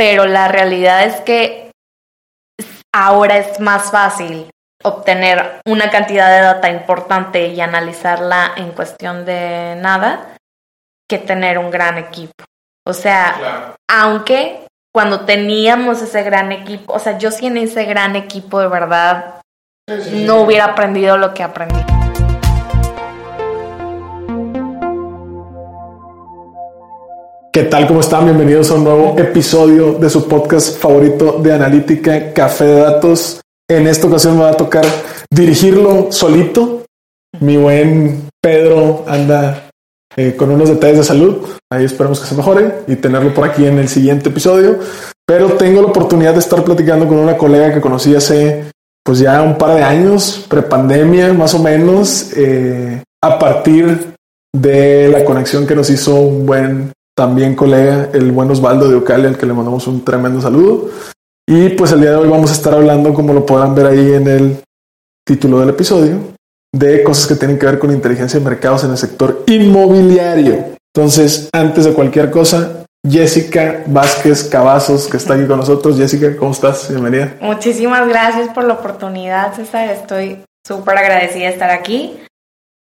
pero la realidad es que ahora es más fácil obtener una cantidad de data importante y analizarla en cuestión de nada que tener un gran equipo. O sea, aunque cuando teníamos ese gran equipo, o sea, yo sí en ese gran equipo de verdad no hubiera aprendido lo que aprendí. ¿Qué tal? ¿Cómo están? Bienvenidos a un nuevo episodio de su podcast favorito de analítica, Café de Datos. En esta ocasión me va a tocar dirigirlo solito. Mi buen Pedro anda eh, con unos detalles de salud. Ahí esperamos que se mejore y tenerlo por aquí en el siguiente episodio. Pero tengo la oportunidad de estar platicando con una colega que conocí hace pues ya un par de años, prepandemia más o menos, eh, a partir de la conexión que nos hizo un buen también colega, el buen Osvaldo de Ocali, al que le mandamos un tremendo saludo. Y pues el día de hoy vamos a estar hablando, como lo podrán ver ahí en el título del episodio, de cosas que tienen que ver con inteligencia de mercados en el sector inmobiliario. Entonces, antes de cualquier cosa, Jessica Vázquez Cavazos, que está aquí con nosotros. Jessica, ¿cómo estás? Bienvenida. Muchísimas gracias por la oportunidad, César. Estoy súper agradecida de estar aquí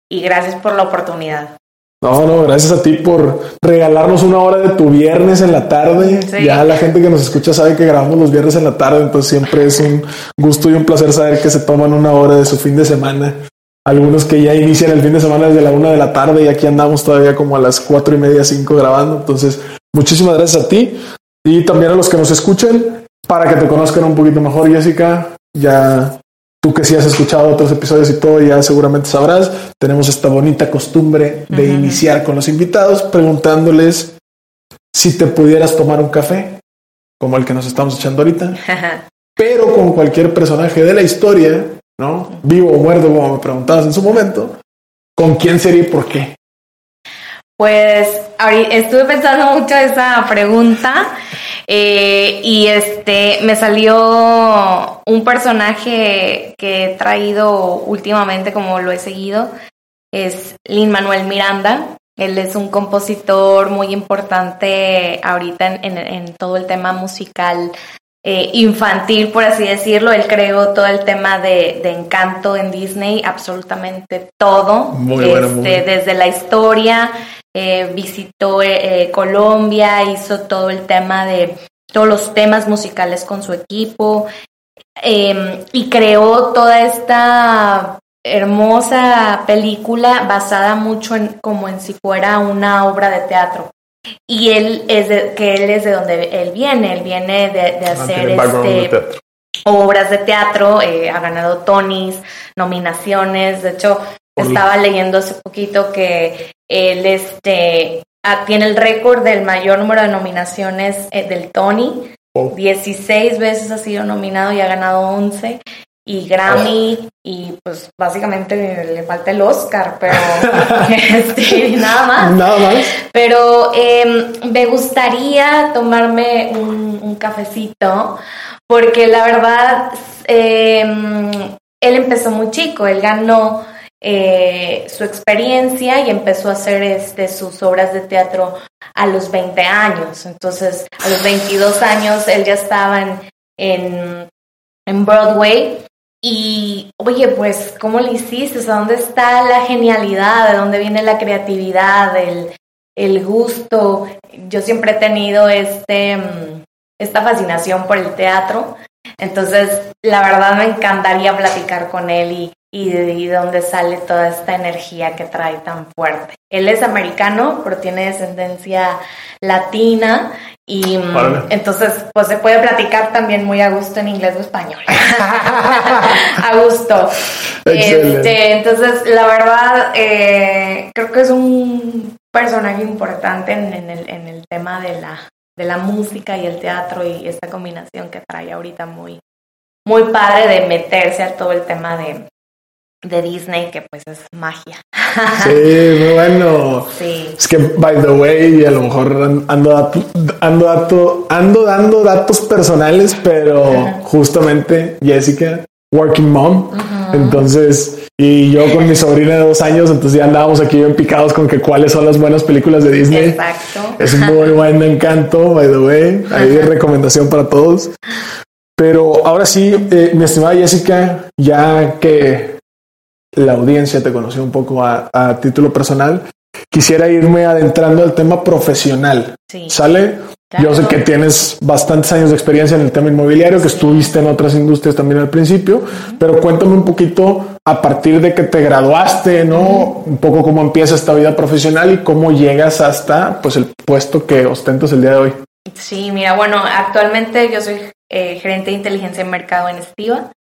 y gracias por la oportunidad. No, no, gracias a ti por regalarnos una hora de tu viernes en la tarde. Ya la gente que nos escucha sabe que grabamos los viernes en la tarde, entonces siempre es un gusto y un placer saber que se toman una hora de su fin de semana. Algunos que ya inician el fin de semana desde la una de la tarde y aquí andamos todavía como a las cuatro y media, cinco grabando. Entonces, muchísimas gracias a ti y también a los que nos escuchen para que te conozcan un poquito mejor, Jessica. Ya Tú que sí has escuchado otros episodios y todo, ya seguramente sabrás, tenemos esta bonita costumbre de iniciar con los invitados preguntándoles si te pudieras tomar un café, como el que nos estamos echando ahorita, pero con cualquier personaje de la historia, ¿no? Vivo o muerto, como me preguntabas en su momento, ¿con quién sería y por qué? Pues estuve pensando mucho esa pregunta eh, y este me salió un personaje que he traído últimamente, como lo he seguido, es Lin Manuel Miranda. Él es un compositor muy importante ahorita en, todo el tema musical eh, infantil, por así decirlo. Él creó todo el tema de, encanto en Disney, absolutamente todo, este, desde la historia eh, visitó eh, eh, Colombia, hizo todo el tema de todos los temas musicales con su equipo em, y creó toda esta hermosa película basada mucho en como en si fuera una obra de teatro. Y él es de, que él es de donde él viene, él viene de, ah, hacer este, obras de teatro, ha ganado Tonys, nominaciones, de hecho estaba leyendo hace poquito que él este, ah, tiene el récord del mayor número de nominaciones eh, del Tony. 16 veces ha sido nominado y ha ganado 11 y Grammy y pues básicamente le falta el Oscar, pero este, nada más. Nada más. Pero em, me gustaría tomarme un, cafecito porque la verdad em, él empezó muy chico, él ganó eh, su experiencia y empezó a hacer este, sus obras de teatro a los 20 años. Entonces, a los 22 años él ya estaba en, en, Broadway. Y, oye, pues, ¿cómo le hiciste? O ¿dónde está la genialidad? ¿De dónde viene la creatividad? El, el gusto. Yo siempre he tenido este, mm, esta fascinación por el teatro. Entonces, la verdad me encantaría platicar con él y, y de dónde sale toda esta energía que trae tan fuerte. Él es americano, pero tiene descendencia latina y mm, entonces pues se puede platicar también muy a gusto en inglés o español. a gusto. Este, entonces, la verdad, eh, creo que es un personaje importante en, el, en el tema de la, de la música y el teatro y esta combinación que trae ahorita muy, muy padre de meterse a todo el tema de, de Disney, que pues es magia. Sí, muy bueno. Sí. Es que, by the way, a lo mejor ando, ando, ando dando datos personales, pero justamente Jessica, working mom, Entonces, y yo con mi sobrina de dos años, entonces ya andábamos aquí bien picados con que cuáles son las buenas películas de Disney. Exacto. Es muy buen encanto, by the way. Ahí recomendación para todos. Pero ahora sí, eh, mi estimada Jessica, ya que la audiencia te conoció un poco a, a título personal, quisiera irme adentrando al tema profesional. Sí. ¿Sale? Yo sé que tienes bastantes años de experiencia en el tema inmobiliario, que estuviste en otras industrias también al principio, pero cuéntame un poquito a partir de que te graduaste, ¿no? Un poco cómo empieza esta vida profesional y cómo llegas hasta pues el puesto que ostentas el día de hoy. Sí, mira, bueno, actualmente yo soy eh, gerente de inteligencia de mercado en Estiva.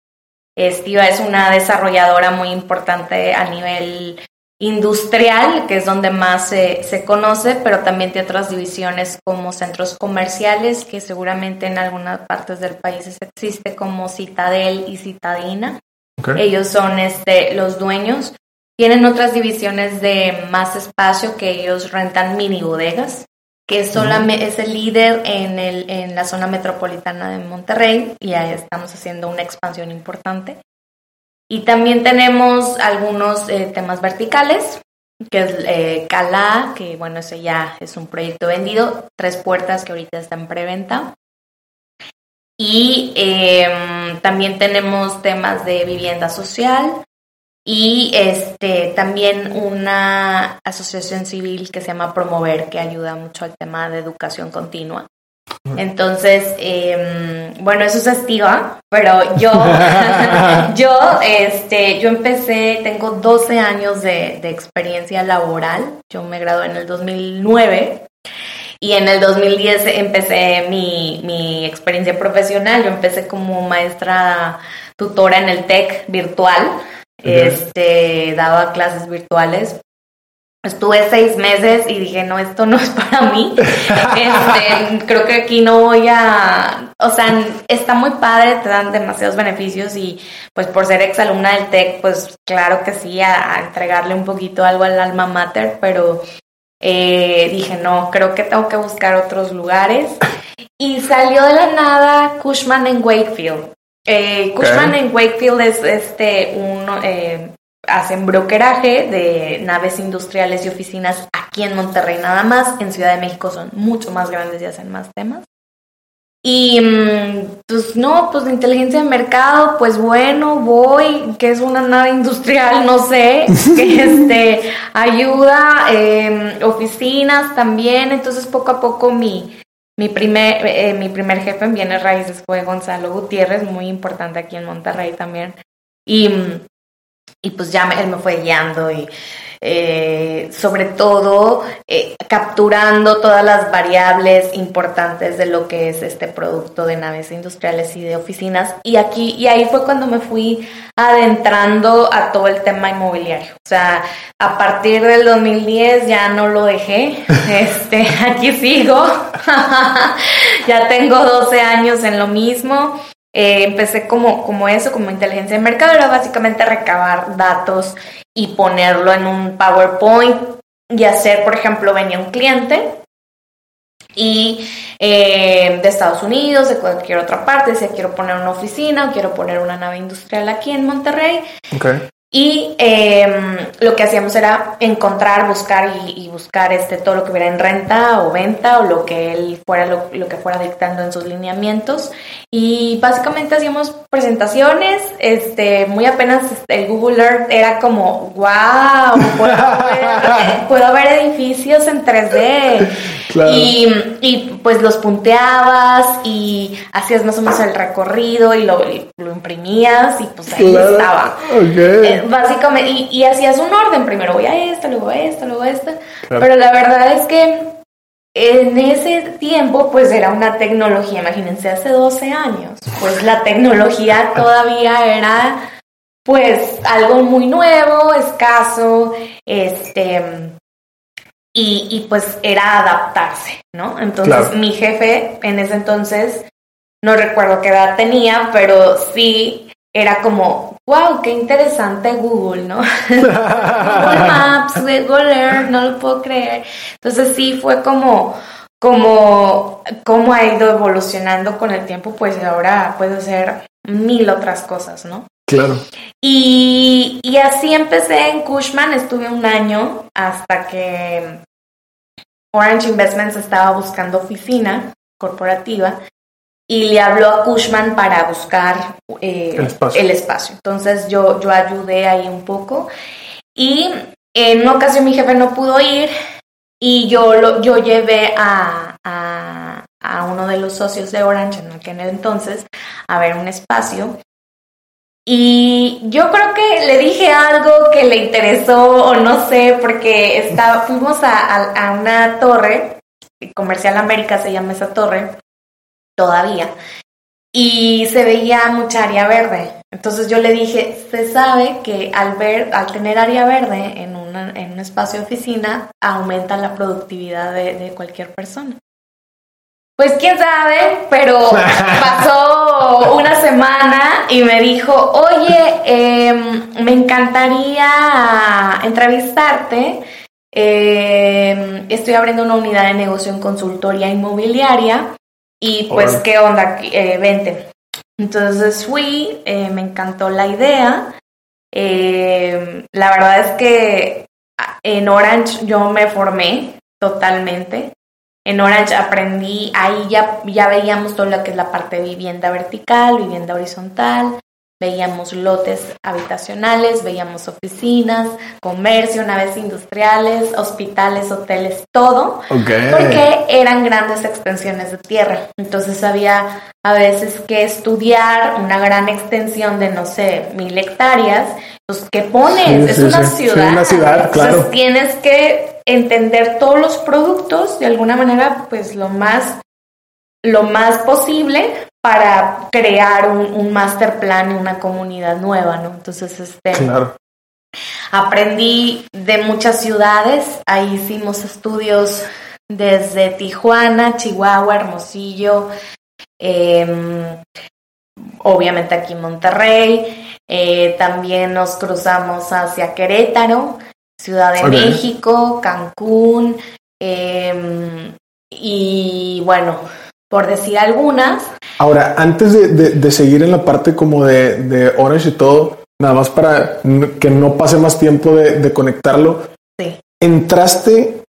Estiva es una desarrolladora muy importante a nivel industrial, que es donde más se, conoce, pero también tiene otras divisiones como centros comerciales, que seguramente en algunas partes del país existe como Citadel y Citadina. Ellos son este, los dueños. Tienen otras divisiones de más espacio que ellos rentan mini bodegas, que solamente es el líder en, el, en la zona metropolitana de Monterrey y ahí estamos haciendo una expansión importante. Y también tenemos algunos eh, temas verticales, que es eh, Calá, que bueno, ese ya es un proyecto vendido, Tres Puertas, que ahorita está en preventa. Y em, también tenemos temas de vivienda social y este también una asociación civil que se llama Promover, que ayuda mucho al tema de educación continua. Entonces, eh, bueno, eso es estiva, pero yo, yo, este, yo empecé, tengo 12 años de, de, experiencia laboral. Yo me gradué en el 2009 y en el 2010 empecé mi, mi experiencia profesional. Yo empecé como maestra tutora en el TEC virtual. Este, daba clases virtuales Estuve seis meses y dije, no, esto no es para mí. Este, creo que aquí no voy a, o sea, está muy padre, te dan demasiados beneficios y pues por ser exalumna del TEC, pues claro que sí, a, entregarle un poquito algo al alma mater, pero eh, dije, no, creo que tengo que buscar otros lugares. Y salió de la nada Cushman en Wakefield. Eh, Cushman en Wakefield es este un eh, hacen brokeraje de naves industriales y oficinas aquí en Monterrey nada más. En Ciudad de México son mucho más grandes y hacen más temas. Y mm, pues no, pues de inteligencia de mercado, pues bueno, voy, que es una nave industrial, no sé, que este, ayuda, em, oficinas también, entonces poco a poco mi, mi, primer, eh, mi primer jefe en bienes raíces fue Gonzalo Gutiérrez, muy importante aquí en Monterrey también. Y mm, y pues ya él me fue guiando y eh, sobre todo eh, capturando todas las variables importantes de lo que es este producto de naves industriales y de oficinas. Y aquí y ahí fue cuando me fui adentrando a todo el tema inmobiliario. O sea a partir del 2010 ya no lo dejé. Este aquí sigo. Ya tengo 12 años en lo mismo eh, empecé como, como eso, como inteligencia de mercado, era básicamente recabar datos y ponerlo en un PowerPoint y hacer, por ejemplo, venía un cliente y eh, de Estados Unidos, de cualquier otra parte, decía quiero poner una oficina o quiero poner una nave industrial aquí en Monterrey. Okay. Y em, lo que hacíamos era encontrar, buscar y, buscar este, todo lo que hubiera en renta o venta o lo que él fuera, lo, que fuera dictando en sus lineamientos. Y básicamente hacíamos presentaciones, este, muy apenas el Google Earth era como, wow, puedo ver, edificios en 3D. Y, y, pues los punteabas y hacías más o menos el recorrido y lo, lo imprimías y pues ahí estaba. Eh, básicamente, y, hacías un orden, primero voy a esta, luego a esta, luego a esta, pero la verdad es que en ese tiempo pues era una tecnología, imagínense, hace 12 años, pues la tecnología todavía era pues algo muy nuevo, escaso, este, y, y pues era adaptarse, ¿no? Entonces mi jefe en ese entonces, no recuerdo qué edad tenía, pero sí era como, wow, qué interesante Google, ¿no? Google Maps, Google Earth, no lo puedo creer. Entonces sí fue como, como, como ha ido evolucionando con el tiempo, pues ahora puede hacer mil otras cosas, ¿no? Claro. Y, y así empecé en Cushman, estuve un año hasta que Orange Investments estaba buscando oficina corporativa y le habló a Cushman para buscar eh, el, espacio. Entonces yo, yo ayudé ahí un poco y en una ocasión mi jefe no pudo ir y yo, lo, yo llevé a, a, a uno de los socios de Orange en aquel entonces a ver un espacio y yo creo que le dije algo que le interesó o no sé, porque está, fuimos a, una torre, Comercial América se llama esa torre, todavía, y se veía mucha área verde. Entonces yo le dije, se sabe que al, ver, al tener área verde en, una, en un espacio de oficina, aumenta la productividad de cualquier persona. Pues quién sabe, pero pasó una semana y me dijo, oye, em, me encantaría entrevistarte. Em, estoy abriendo una unidad de negocio en consultoría inmobiliaria y pues, ¿qué onda? Eh, vente. Entonces fui, eh, me encantó la idea. Em, la verdad es que en Orange yo me formé totalmente. En Orange aprendí, ahí ya, ya veíamos todo lo que es la parte de vivienda vertical, vivienda horizontal, veíamos lotes habitacionales, veíamos oficinas, comercio, naves industriales, hospitales, hoteles, todo, porque eran grandes extensiones de tierra. Entonces había a veces que estudiar una gran extensión de, no sé, mil hectáreas, pues ¿qué pones? es una ciudad. una ciudad, claro. Entonces tienes que entender todos los productos de alguna manera, pues lo más, lo más posible para crear un, master plan y una comunidad nueva, ¿no? Entonces, este, aprendí de muchas ciudades, ahí hicimos estudios desde Tijuana, Chihuahua, Hermosillo, em, obviamente aquí en Monterrey, eh, también nos cruzamos hacia Querétaro, Ciudad de México, Cancún, em, y bueno, por decir algunas. Ahora, antes de, seguir en la parte como de, de, Orange y todo, nada más para que no pase más tiempo de, conectarlo. Sí. Entraste,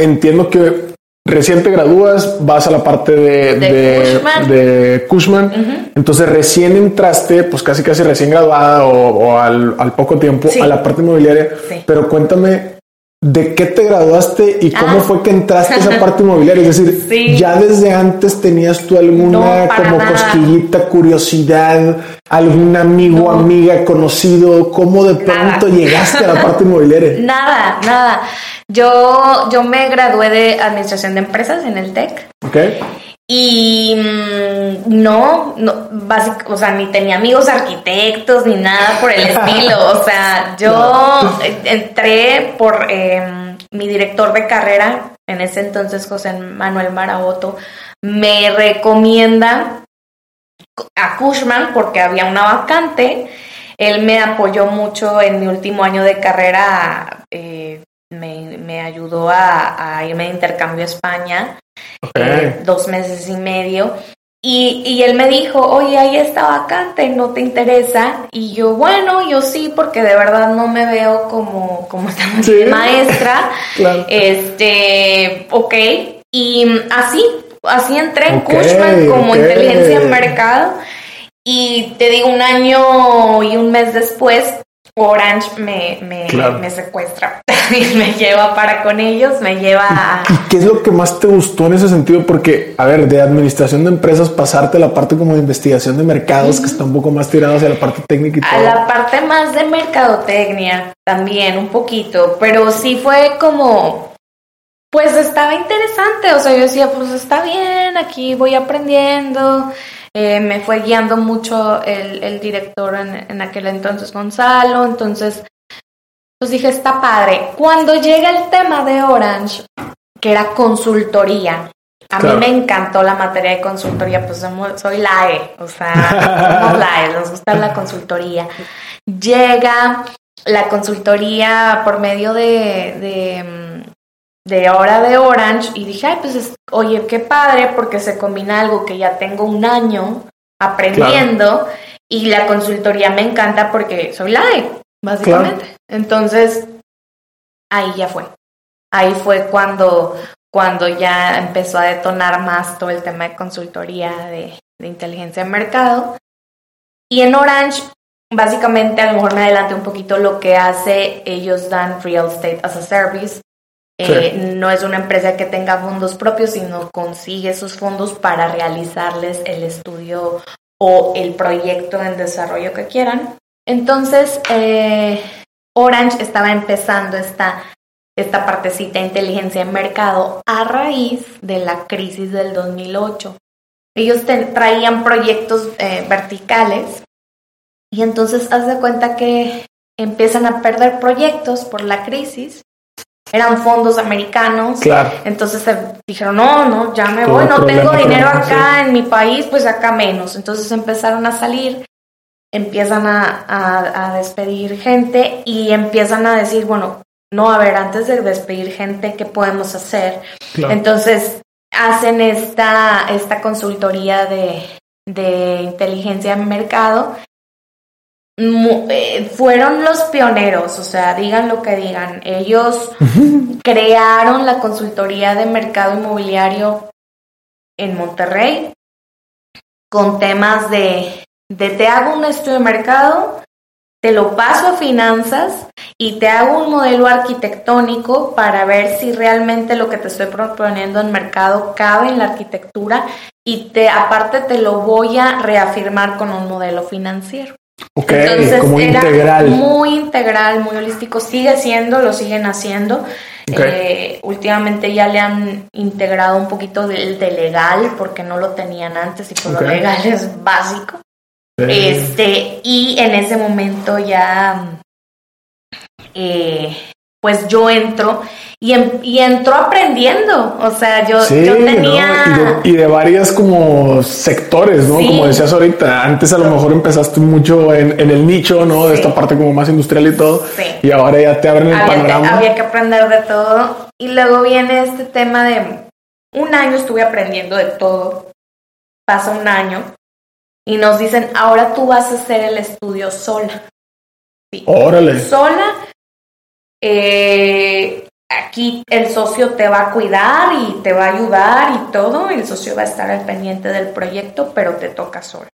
entiendo que recién te gradúas, vas a la parte de, de, Cushman. Entonces recién entraste, pues casi casi recién graduada o, al, poco tiempo a la parte inmobiliaria. Pero cuéntame de qué te graduaste y cómo ah. fue que entraste a esa parte inmobiliaria. Es decir, ya desde antes tenías tú alguna como cosquillita, curiosidad, algún amigo, amiga, conocido, cómo de pronto llegaste a la parte inmobiliaria. Nada, nada. Yo, yo me gradué de administración de empresas en el TEC. Ok. Y mm, no, no básico, o sea, ni tenía amigos arquitectos ni nada por el estilo. O sea, yo entré por em, mi director de carrera, en ese entonces José Manuel Maraboto, me recomienda a Cushman porque había una vacante. Él me apoyó mucho en mi último año de carrera, eh, me, ayudó a, irme de intercambio a España, eh, dos meses y medio. Y, y, él me dijo, oye, ahí está vacante, ¿no te interesa? Y yo, bueno, yo sí, porque de verdad no me veo como, como esta maestra. Este, ok. Y así, así entré en Cushman como inteligencia en mercado. Y te digo, un año y un mes después, Orange me, me, me secuestra y me lleva para con ellos, me lleva a... ¿Qué es lo que más te gustó en ese sentido? Porque, a ver, de administración de empresas, pasarte a la parte como de investigación de mercados, que está un poco más tirado hacia la parte técnica y todo. A la parte más de mercadotecnia también, un poquito, pero sí fue como... Pues estaba interesante, o sea, yo decía, pues está bien, aquí voy aprendiendo, eh, me fue guiando mucho el, director en, aquel entonces, Gonzalo. Entonces, pues dije, está padre. Cuando llega el tema de Orange, que era consultoría, a mí me encantó la materia de consultoría, pues soy la E, o sea, somos la E, nos gusta la consultoría. Llega la consultoría por medio de de hora de Orange y dije, ay, pues oye, qué padre porque se combina algo que ya tengo un año aprendiendo Y la consultoría me encanta porque soy live, básicamente. Entonces, ahí ya fue. Ahí fue cuando, cuando ya empezó a detonar más todo el tema de consultoría de, de inteligencia de mercado. Y en Orange, básicamente, a lo mejor me adelante un poquito lo que hace, ellos dan real estate as a service. Eh, no es una empresa que tenga fondos propios, sino consigue esos fondos para realizarles el estudio o el proyecto en desarrollo que quieran. Entonces, eh, Orange estaba empezando esta, esta partecita de inteligencia en mercado a raíz de la crisis del 2008. Ellos traían proyectos eh, verticales y entonces haz de cuenta que empiezan a perder proyectos por la crisis eran fondos americanos. Claro. Entonces dijeron, no, no, ya me voy, no tengo dinero acá en mi país, pues acá menos. Entonces empezaron a salir, empiezan a, despedir gente y empiezan a decir, bueno, no, a ver, antes de despedir gente, ¿qué podemos hacer? Entonces hacen esta, esta consultoría de, de inteligencia en mercado fueron los pioneros, o sea, digan lo que digan. Ellos crearon la consultoría de mercado inmobiliario en Monterrey con temas de, de te hago un estudio de mercado, te lo paso a finanzas y te hago un modelo arquitectónico para ver si realmente lo que te estoy proponiendo en mercado cabe en la arquitectura y te aparte te lo voy a reafirmar con un modelo financiero. Ok, como integral. Muy integral, muy holístico. Sigue siendo, lo siguen haciendo. Eh, últimamente ya le han integrado un poquito del de legal, porque no lo tenían antes y por lo legal es básico. Este, y en ese momento ya eh, pues yo entro y, en, y entro aprendiendo. O sea, yo, yo tenía. Y, de, varias como sectores, ¿no? Como decías ahorita, antes a lo mejor empezaste mucho en, el nicho, ¿no? De esta parte como más industrial y todo. Y ahora ya te abren el panorama. había que aprender de todo. Y luego viene este tema de un año estuve aprendiendo de todo. Pasa un año y nos dicen, ahora tú vas a hacer el estudio sola. Órale. Sola eh, aquí el socio te va a cuidar y te va a ayudar y todo, el socio va a estar al pendiente del proyecto, pero te toca solo.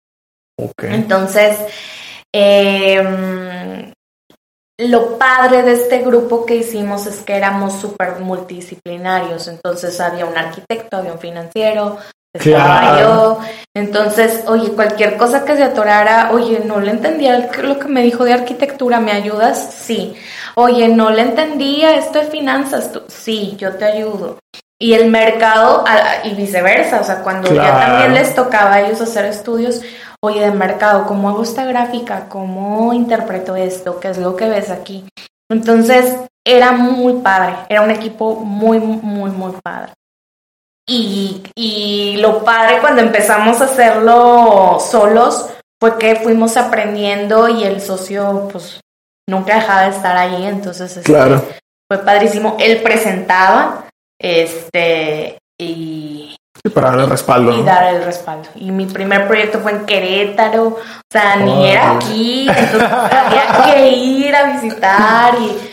Entonces, em, lo padre de este grupo que hicimos es que éramos súper multidisciplinarios, entonces había un arquitecto, había un financiero, estaba yo. Entonces, oye, cualquier cosa que se atorara, oye, no le entendía lo que me dijo de arquitectura, ¿me ayudas? Sí. Oye, no le entendía esto de finanzas, sí, yo te ayudo. Y el mercado, y viceversa, o sea, cuando ya también les tocaba a ellos hacer estudios, oye, de mercado, ¿cómo hago esta gráfica? ¿Cómo interpreto esto? ¿Qué es lo que ves aquí? Entonces, era muy padre, era un equipo muy, muy, muy padre. Y, y lo padre cuando empezamos a hacerlo solos fue que fuimos aprendiendo y el socio pues nunca dejaba de estar ahí, entonces este, claro. fue padrísimo. Él presentaba, este, y... para dar el respaldo. Y dar el respaldo. Y mi primer proyecto fue en Querétaro, o sea, ni era aquí, entonces había que ir a visitar y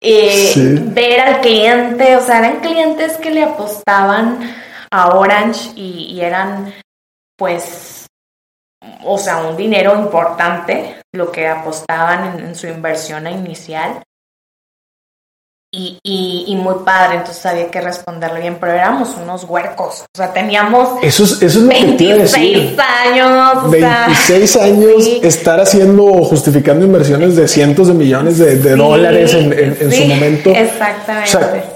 eh, ver al cliente, o sea, eran clientes que le apostaban a Orange y, eran pues, o sea, un dinero importante lo que apostaban en, su inversión inicial. Y, y, muy padre, entonces había que responderle bien, pero éramos unos huercos, o sea, teníamos eso es, eso es 26 años, 26 años estar haciendo o justificando inversiones de cientos de millones de, dólares en, su momento. Exactamente.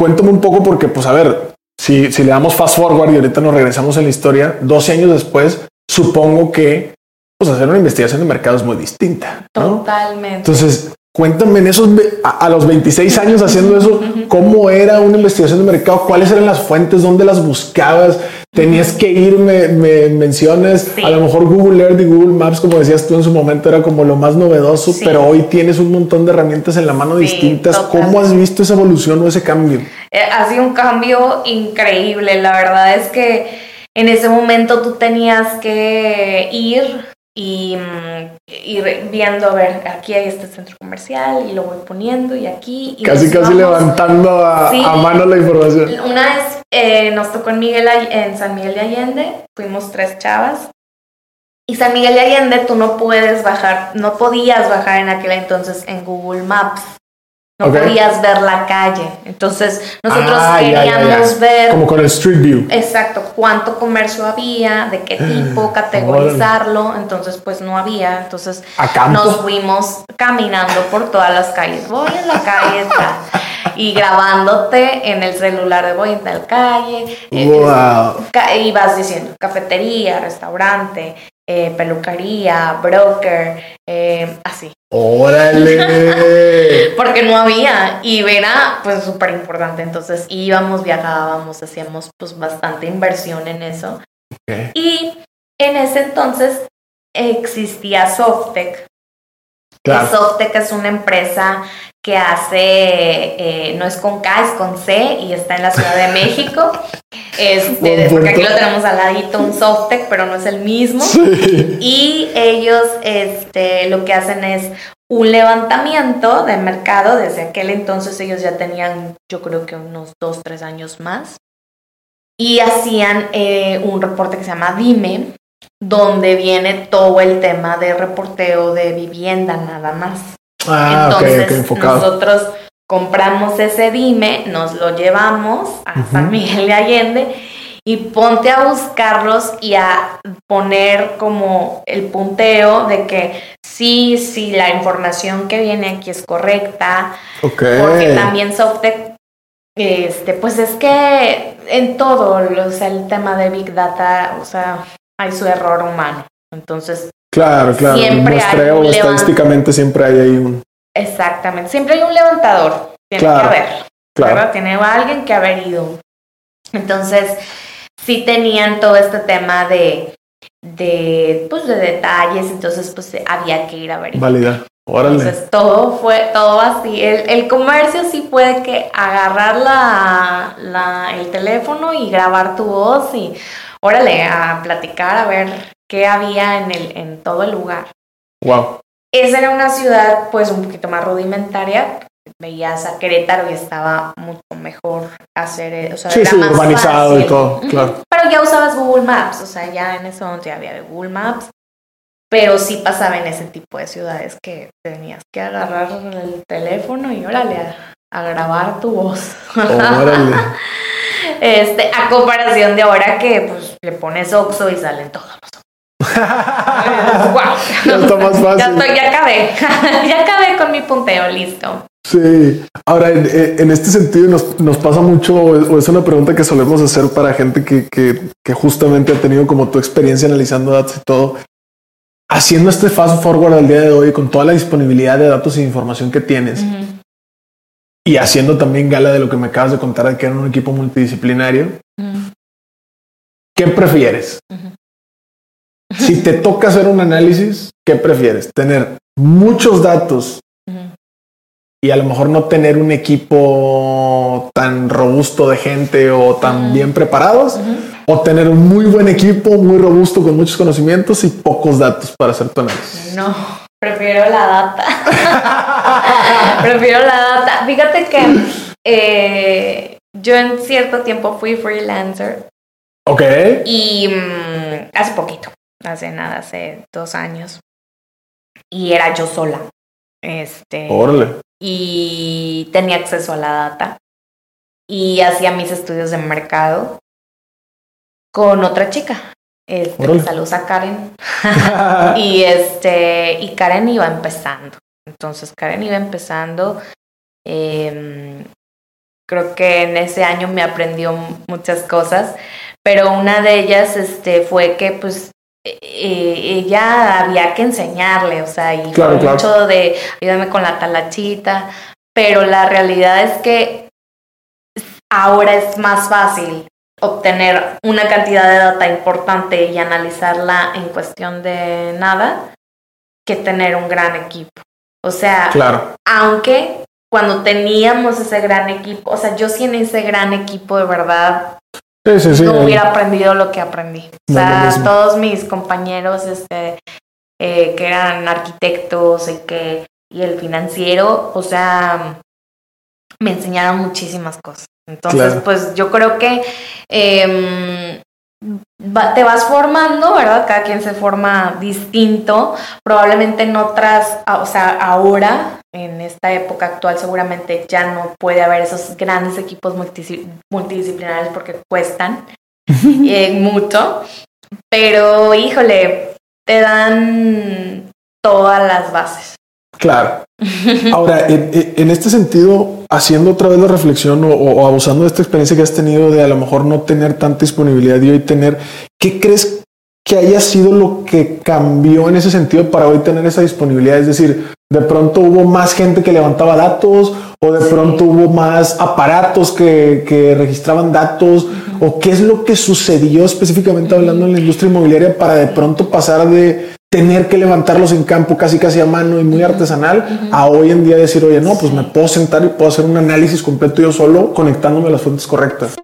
Cuéntame un poco porque, pues a ver, si, si le damos fast forward y ahorita nos regresamos en la historia, 12 años después, supongo que pues hacer una investigación de mercado es muy distinta. Totalmente. Entonces, cuéntame en esos a, los 26 años haciendo eso, cómo era una investigación de mercado, cuáles eran las fuentes, dónde las buscabas, tenías que ir, me, menciones, a lo mejor Google Earth y Google Maps, como decías tú en su momento, era como lo más novedoso, pero hoy tienes un montón de herramientas en la mano distintas. ¿Cómo has visto esa evolución o ese cambio? Eh, ha sido un cambio increíble, la verdad es que en ese momento tú tenías que ir y viendo, a ver, aquí hay este centro comercial y lo voy poniendo y aquí. Y casi, casi levantando a, mano la información. Una vez eh, nos tocó en, Miguel, en San Miguel de Allende, fuimos tres chavas. Y San Miguel de Allende tú no puedes bajar, no podías bajar en aquel entonces en Google Maps no podías ver la calle. Entonces, nosotros ah, queríamos ver. Como con el Street View. Exacto, cuánto comercio había, de qué tipo, categorizarlo. Entonces, pues no había. Entonces, nos fuimos caminando por todas las calles. Voy en la calle y grabándote en el celular de voy en tal calle. Wow. Y vas diciendo cafetería, restaurante, eh, peluquería, broker, eh, así. ¡Órale! Porque no había. Y era pues súper importante. Entonces íbamos, viajábamos, hacíamos pues bastante inversión en eso. Y en ese entonces existía Softec. Claro. Softec es una empresa que hace, eh, no es con K, es con C y está en la Ciudad de México. Este, porque aquí lo tenemos al ladito, un Softec, pero no es el mismo. Y ellos este, lo que hacen es un levantamiento de mercado. Desde aquel entonces ellos ya tenían, yo creo que unos dos, tres años más. Y hacían eh, un reporte que se llama Dime, donde viene todo el tema de reporteo de vivienda nada más. Ah, Entonces, nosotros compramos ese dime, nos lo llevamos a San Miguel de Allende y ponte a buscarlos y a poner como el punteo de que sí, sí, la información que viene aquí es correcta. Porque también Softec, este, pues es que en todo, o sea, el tema de Big Data, o sea, hay su error humano. Entonces, Claro, claro. Siempre hay estadísticamente siempre hay ahí un. Exactamente. Siempre hay un levantador. Tiene que haber. Claro. Tiene alguien que haber ido. Entonces, sí tenían todo este tema de, de, pues, de detalles. Entonces, pues había que ir a ver. Válida. Órale. Entonces todo fue, todo así. El, el comercio sí puede que agarrar la, la, el teléfono y grabar tu voz y órale, a platicar, a ver que había en, el, en todo el lugar. Wow. Esa era una ciudad pues un poquito más rudimentaria. Veías a Querétaro y estaba mucho mejor hacer, eh, o sea, sí, sí, urbanizado y todo, claro. Pero ya usabas Google Maps, o sea, ya en ese momento ya había Google Maps. Pero sí pasaba en ese tipo de ciudades que tenías que agarrar el teléfono y órale a, a grabar tu voz. Órale. este, a comparación de ahora que pues le pones Oxo y salen todos los ya está más fácil. Ya, estoy, ya acabé. ya acabé con mi punteo, listo. Sí, ahora en, este sentido nos, nos, pasa mucho, o es una pregunta que solemos hacer para gente que, que, que, justamente ha tenido como tu experiencia analizando datos y todo. Haciendo este fast forward al día de hoy con toda la disponibilidad de datos e información que tienes y haciendo también gala de lo que me acabas de contar de que era un equipo multidisciplinario, ¿qué prefieres? Si te toca hacer un análisis, ¿qué prefieres? ¿Tener muchos datos y a lo mejor no tener un equipo tan robusto de gente o tan bien preparados? ¿O tener un muy buen equipo, muy robusto, con muchos conocimientos y pocos datos para hacer tu análisis? No, Prefiero la data. Prefiero la data. Fíjate que eh, yo en cierto tiempo fui freelancer. Ok. Y mm, hace poquito, hace nada, hace dos años. Y era yo sola. Este. Órale. Y tenía acceso a la data. Y hacía mis estudios de mercado con otra chica. Este, saludos a Karen. y este, y Karen iba empezando. Entonces Karen iba empezando. Em, creo que en ese año me aprendió muchas cosas, pero una de ellas este, fue que pues e, e, ella había que enseñarle, o sea, y mucho de ayúdame con la talachita, pero la realidad es que ahora es más fácil obtener una cantidad de data importante y analizarla en cuestión de nada que tener un gran equipo. O sea, aunque cuando teníamos ese gran equipo, o sea, yo sí en ese gran equipo de verdad no hubiera aprendido lo que aprendí. O sea, todos mis compañeros este, eh, que eran arquitectos y que y el financiero, o sea, me enseñaron muchísimas cosas. Entonces, pues yo creo que te vas formando, ¿verdad? Cada quien se forma distinto. Probablemente en otras, o sea, ahora, en esta época actual, seguramente ya no puede haber esos grandes equipos multidisciplinarios porque cuestan eh, mucho. Pero, híjole, te dan todas las bases. Claro. Ahora, en, este sentido, haciendo otra vez la reflexión o, abusando de esta experiencia que has tenido de a lo mejor no tener tanta disponibilidad y hoy tener, ¿qué crees que haya sido lo que cambió en ese sentido para hoy tener esa disponibilidad? Es decir, de pronto hubo más gente que levantaba datos o de pronto hubo más aparatos que, que registraban datos o qué es lo que sucedió específicamente hablando en la industria inmobiliaria para de pronto pasar de tener que levantarlos en campo casi casi a mano y muy artesanal, a hoy en día decir, oye, no, pues me puedo sentar y puedo hacer un análisis completo yo solo conectándome a las fuentes correctas.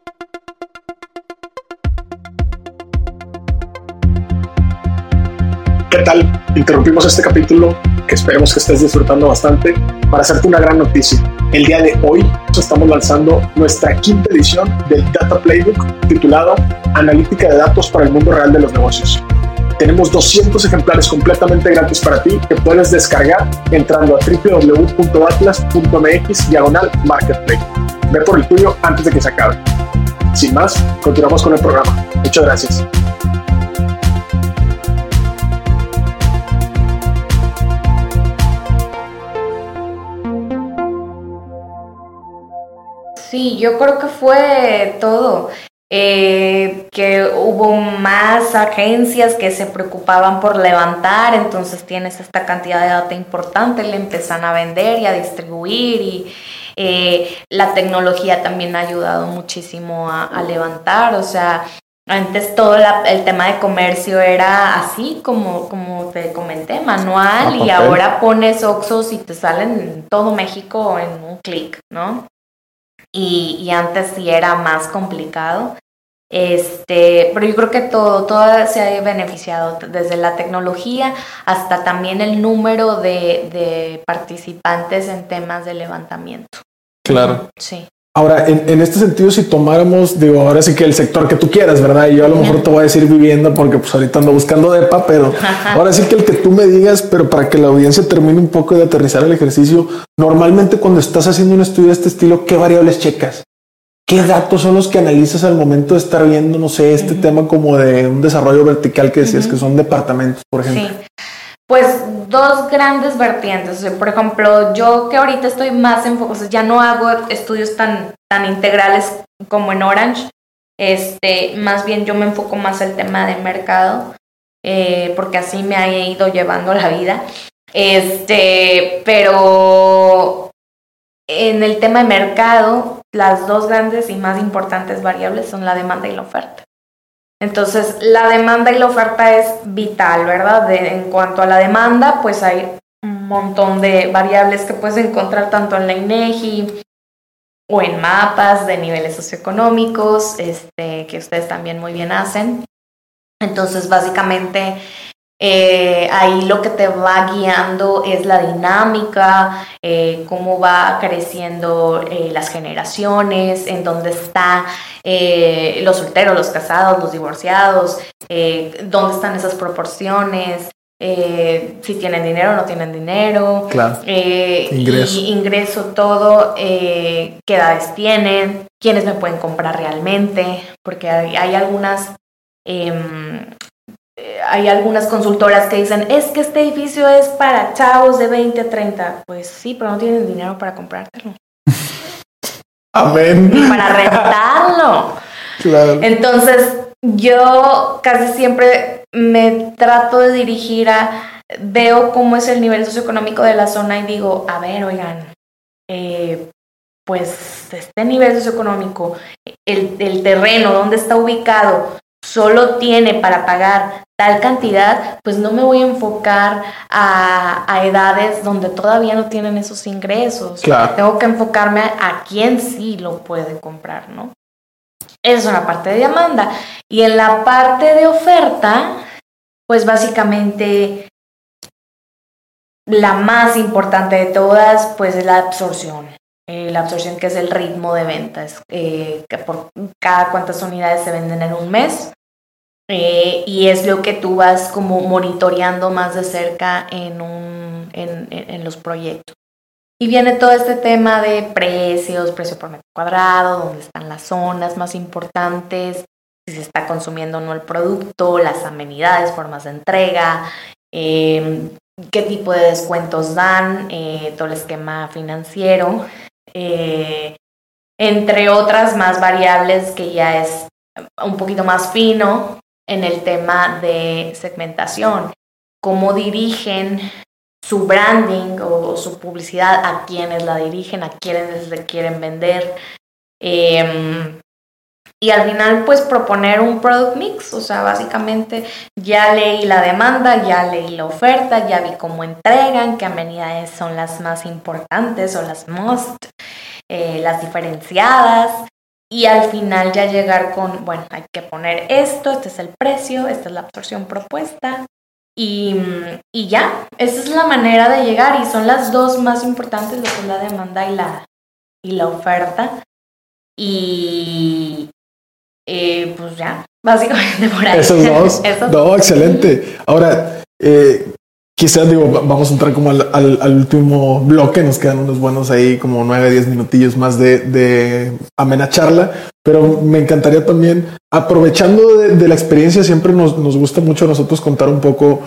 ¿Qué tal? Interrumpimos este capítulo que esperemos que estés disfrutando bastante para hacerte una gran noticia. El día de hoy estamos lanzando nuestra quinta edición del Data Playbook titulado Analítica de Datos para el Mundo Real de los Negocios. Tenemos 200 ejemplares completamente gratis para ti que puedes descargar entrando a www.atlas.mx diagonal marketplace. Ve por el tuyo antes de que se acabe. Sin más, continuamos con el programa. Muchas gracias. Sí, yo creo que fue todo. Eh, que hubo más agencias que se preocupaban por levantar, entonces tienes esta cantidad de data importante, le empiezan a vender y a distribuir y eh, la tecnología también ha ayudado muchísimo a, levantar, o sea, antes todo el tema de comercio era así como, como te comenté, manual, y ahora pones Oxos y te salen en todo México en un clic, ¿no? Y, antes sí era más complicado. Este, pero yo creo que todo, todo se ha beneficiado, desde la tecnología hasta también el número de, de participantes en temas de levantamiento. Claro. Sí. Ahora, en, este sentido, si tomáramos, digo, ahora sí que el sector que tú quieras, ¿verdad? Y yo a lo mejor te voy a decir viviendo porque pues ahorita ando buscando DEPA, pero ahora sí que el que tú me digas, pero para que la audiencia termine un poco de aterrizar el ejercicio, normalmente cuando estás haciendo un estudio de este estilo, ¿qué variables checas? ¿Qué datos son los que analizas al momento de estar viendo, no sé, este tema como de un desarrollo vertical que decías que son departamentos, por ejemplo? Sí. Pues dos grandes vertientes. por ejemplo, yo que ahorita estoy más enfocado, ya no hago estudios tan, tan integrales como en Orange. Este, más bien yo me enfoco más el tema de mercado, eh, porque así me ha ido llevando la vida. Este, pero en el tema de mercado, las dos grandes y más importantes variables son la demanda y la oferta. Entonces, la demanda y la oferta es vital, ¿verdad? en cuanto a la demanda, pues hay un montón de variables que puedes encontrar tanto en la INEGI o en mapas de niveles socioeconómicos, este, que ustedes también muy bien hacen. Entonces, básicamente, Eh, ahí lo que te va guiando es la dinámica, eh, cómo va creciendo eh, las generaciones, en dónde están los solteros, los casados, los divorciados, dónde están esas proporciones, si tienen dinero o no tienen dinero, claro. ingreso. ingreso, todo, qué edades tienen, quiénes me pueden comprar realmente, porque hay, hay algunas em, hay algunas consultoras que dicen, es que este edificio es para chavos de 20 a 30. Pues sí, pero no tienen dinero para comprártelo. Amén. Ni para rentarlo. Claro. Entonces, yo casi siempre me trato de dirigir a, veo cómo es el nivel socioeconómico de la zona y digo, a ver, oigan, eh, pues este nivel socioeconómico, el, el terreno, donde está ubicado, solo tiene para pagar tal cantidad, pues no me voy a enfocar a, edades donde todavía no tienen esos ingresos. Tengo que enfocarme a, quien sí lo puede comprar, ¿no? Esa es una parte de demanda. Y en la parte de oferta, pues básicamente la más importante de todas, pues es la absorción. Eh, la absorción que es el ritmo de ventas, eh, que por cada cuántas unidades se venden en un mes. Eh, y es lo que tú vas como monitoreando más de cerca en, un, en, en, los proyectos. Y viene todo este tema de precios, precio por metro cuadrado, dónde están las zonas más importantes, si se está consumiendo o no el producto, las amenidades, formas de entrega, eh, qué tipo de descuentos dan, eh, todo el esquema financiero, entre otras más variables que ya es un poquito más fino, en el tema de segmentación, cómo dirigen su branding o su publicidad, a quienes la dirigen, a quienes le quieren vender. Em, y al final, pues proponer un product mix, o sea, básicamente ya leí la demanda, ya leí la oferta, ya vi cómo entregan, qué amenidades son las más importantes o las most, eh, las diferenciadas, y al final ya llegar con, bueno, hay que poner esto, este es el precio, esta es la absorción propuesta y, y ya, esa es la manera de llegar y son las dos más importantes, lo que es la demanda y la, y la oferta. Y eh, pues ya, básicamente por ahí. Esos dos. No, excelente. Ahora, eh, Quizás digo, vamos a entrar como al, último bloque, nos quedan unos buenos ahí, como nueve, diez minutillos más de, de amena charla, pero me encantaría también, aprovechando de, la experiencia, siempre nos, nos, gusta mucho a nosotros contar un poco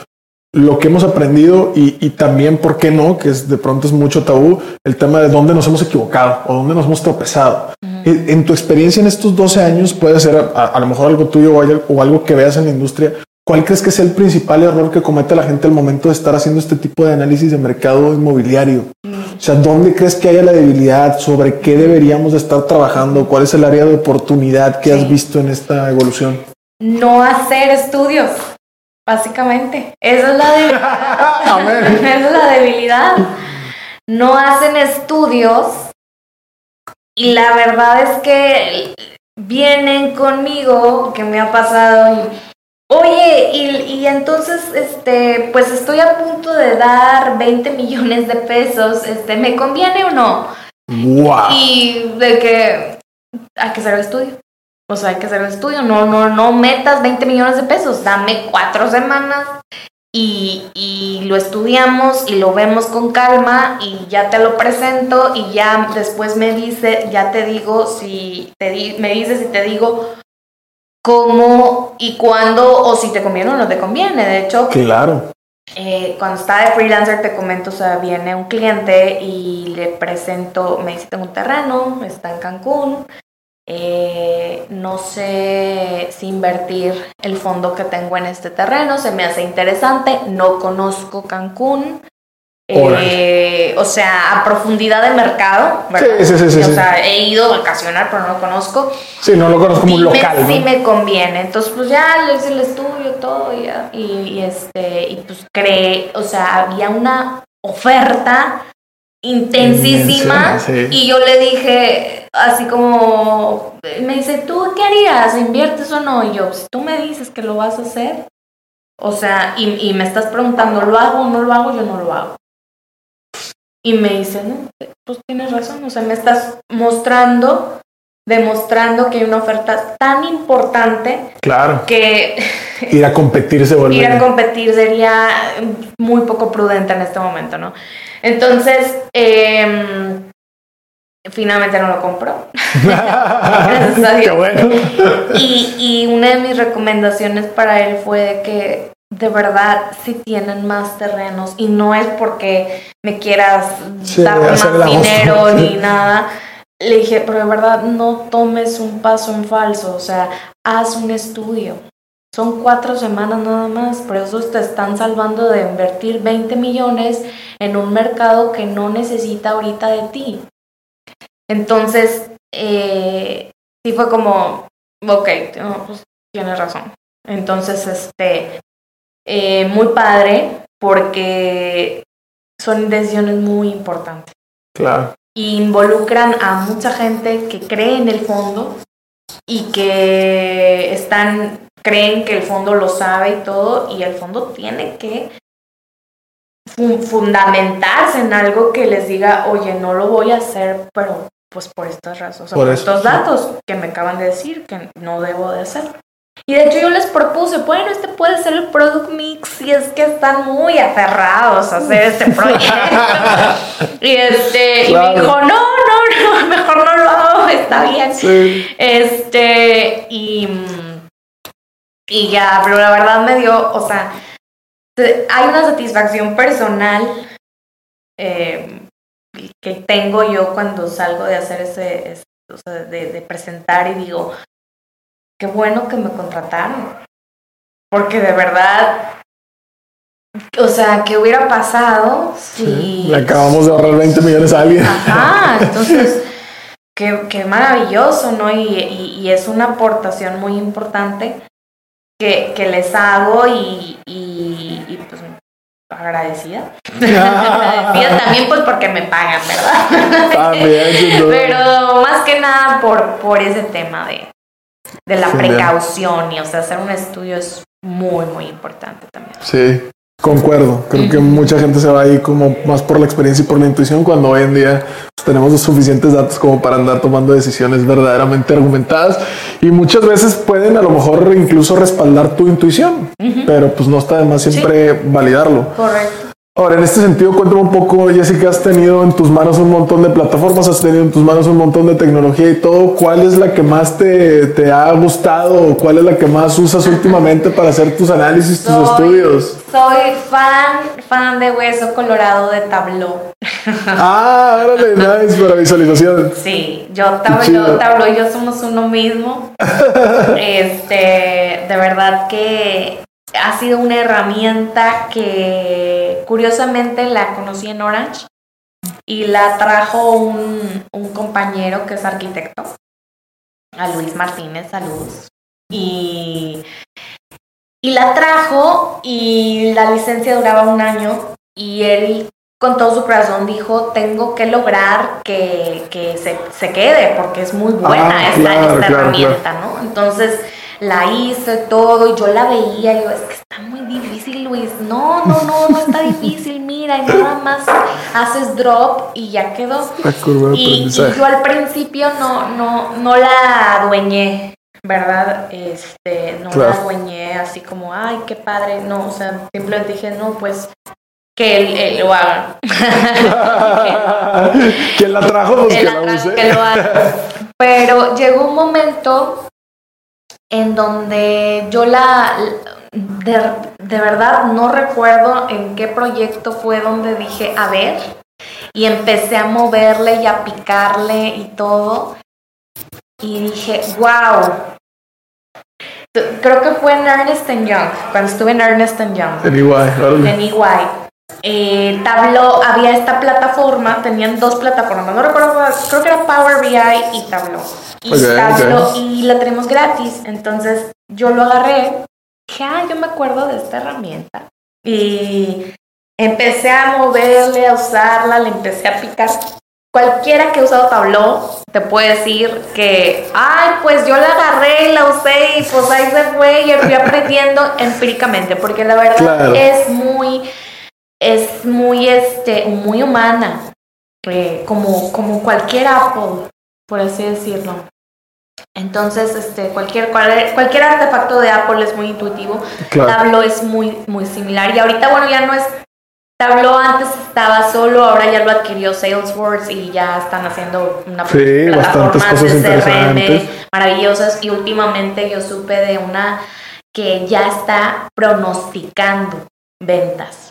lo que hemos aprendido y, también, ¿por qué no? Que es, de pronto es mucho tabú, el tema de dónde nos hemos equivocado o dónde nos hemos tropezado. En tu experiencia en estos 12 años, puede ser a, lo mejor algo tuyo o algo que veas en la industria, ¿Cuál crees que es el principal error que comete la gente al momento de estar haciendo este tipo de análisis de mercado inmobiliario? O sea, ¿dónde crees que haya la debilidad? ¿Sobre qué deberíamos de estar trabajando? ¿Cuál es el área de oportunidad que has visto en esta evolución? No hacer estudios, básicamente. Esa es la debilidad. Esa es la debilidad. No hacen estudios y la verdad es que vienen conmigo, que me ha pasado y Oye, y, entonces, este, pues estoy a punto de dar 20 millones de pesos, este, ¿me conviene o no? Wow. Y de que hay que hacer el estudio. O sea, hay que hacer el estudio. No, no, no metas 20 millones de pesos. Dame cuatro semanas y, y, lo estudiamos y lo vemos con calma y ya te lo presento y ya después me dice, ya te digo si te di, me dices si te digo cómo y cuándo o si te conviene o no te conviene. De hecho, claro. Eh, cuando estaba de freelancer te comento, o sea, viene un cliente y le presento, me dice, tengo un terreno, está en Cancún, eh, no sé si invertir el fondo que tengo en este terreno, se me hace interesante, no conozco Cancún, eh, o sea, a profundidad de mercado, ¿verdad? Sí, sí, sí, o sea, he ido a vacacionar, pero no lo conozco. Sí, no lo conozco como un local. Sí me conviene. Entonces, pues ya le hice el estudio, todo, y, y, este, y pues creé, o sea, había una oferta intensísima y yo le dije así como me dice tú qué harías inviertes o no y yo si tú me dices que lo vas a hacer O sea, y, y me estás preguntando, ¿lo hago o no lo hago? Yo no lo hago. Y me dice, no, pues tienes razón, o sea, me estás mostrando, demostrando que hay una oferta tan importante. Claro. Que ir a competir se vuelve. Ir a competir sería muy poco prudente en este momento, ¿no? Entonces, eh, finalmente no lo compró. Gracias a Dios. Qué bueno. y, y una de mis recomendaciones para él fue de que de verdad si tienen más terrenos y no es porque me quieras Sí, dar más dinero ni nada. Le dije, pero de verdad no tomes un paso en falso, o sea, haz un estudio. Son cuatro semanas nada más, por eso te están salvando de invertir 20 millones en un mercado que no necesita ahorita de ti. Entonces, eh, sí fue como, ok, no, pues tienes razón. Entonces, este, eh, muy padre porque son decisiones muy importantes. Claro. Y involucran a mucha gente que cree en el fondo y que están, creen que el fondo lo sabe y todo, y el fondo tiene que fu- fundamentarse en algo que les diga, oye, no lo voy a hacer, pero pues por estas razones, o sea, Por por, estos datos que me acaban de decir que no debo de hacer. Y de hecho yo les propuse, bueno, este puede ser el product mix si es que están muy aferrados a hacer este proyecto. y este, y me dijo, no, no, no, mejor no lo hago, está bien. Sí. Este, y, y ya, pero la verdad me dio, o sea, hay una satisfacción personal eh, que tengo yo cuando salgo de hacer ese, ese- o sea, de, de presentar y digo, qué bueno que me contrataron. Porque de verdad, o sea, ¿qué hubiera pasado si... Le acabamos de ahorrar 20 millones a alguien. Ajá, entonces, qué, qué maravilloso, ¿no? Y, y- y es una aportación muy importante que, que les hago y, y, pues agradecida. agradecida también pues porque me pagan, ¿verdad? También. Pero más que nada por, por ese tema de, de la precaución y, o sea, hacer un estudio es muy, muy importante también. Sí, concuerdo. Creo que mucha gente se va ahí como más por la experiencia y por la intuición cuando hoy en día pues, tenemos los suficientes datos como para andar tomando decisiones verdaderamente argumentadas y muchas veces pueden a lo mejor incluso respaldar tu intuición, pero pues no está de más siempre validarlo. Correcto. Ahora, en este sentido, cuéntame un poco, Jessica, has tenido en tus manos un montón de plataformas, has tenido en tus manos un montón de tecnología y todo. ¿Cuál es la que más te, te ha gustado o cuál es la que más usas últimamente para hacer tus análisis, tus estudios? soy fan, fan de Hueso Colorado de Tableau. Ah, órale, nice, para visualización. Sí, yo, Tableau. Tableau y yo somos uno mismo. este, de verdad que ha sido una herramienta que curiosamente la conocí en Orange y la trajo un, un compañero que es arquitecto, a Luis Martínez, saludos. Y, y la trajo y la licencia duraba un año y él con todo su corazón dijo, tengo que lograr que, que se, se quede porque es muy buena Ah, esta, claro, esta claro, herramienta, ¿no? Entonces la hice todo y yo la veía y yo, es que está muy difícil, Luis. No, no, no, no está difícil, mira, y nada más haces drop y ya quedó. Y, yo al principio no, no, no la adueñé, ¿verdad? Este, no Claro. la adueñé así como, ay, qué padre. No, o sea, simplemente dije, no, pues que él, él lo haga. ¿Quién la trajo? Pues Que que la la use. que lo haga. Pero llegó un momento en donde yo la, de, de verdad no recuerdo en qué proyecto fue donde dije, a ver, y empecé a moverle y a picarle y todo. Y dije, wow. Creo que fue en Ernest Young, cuando estuve en Ernest Young En órale. en EY. Eh, Tableau, había esta plataforma, tenían dos plataformas, no recuerdo, creo que era Power BI y Tableau. Y, Ok, Tableau- ok. y la tenemos gratis, entonces yo lo agarré, dije, ah, yo me acuerdo de esta herramienta. Y empecé a moverle, a usarla, le empecé a picar. cualquiera que ha usado Tableau te puede decir que, ay, pues yo la agarré y la usé y pues ahí se fue y fui aprendiendo empíricamente, porque la verdad es muy, es muy, este, muy humana, eh, como, como cualquier Apple, por así decirlo. Entonces, este, cualquier, cualquier artefacto de Apple es muy intuitivo. Tableau es muy, muy similar. Y ahorita, bueno, ya no es Tableau antes estaba solo, ahora ya lo adquirió Salesforce y ya están haciendo una sí, plataforma de CRM maravillosas. Y últimamente yo supe de una que ya está pronosticando ventas.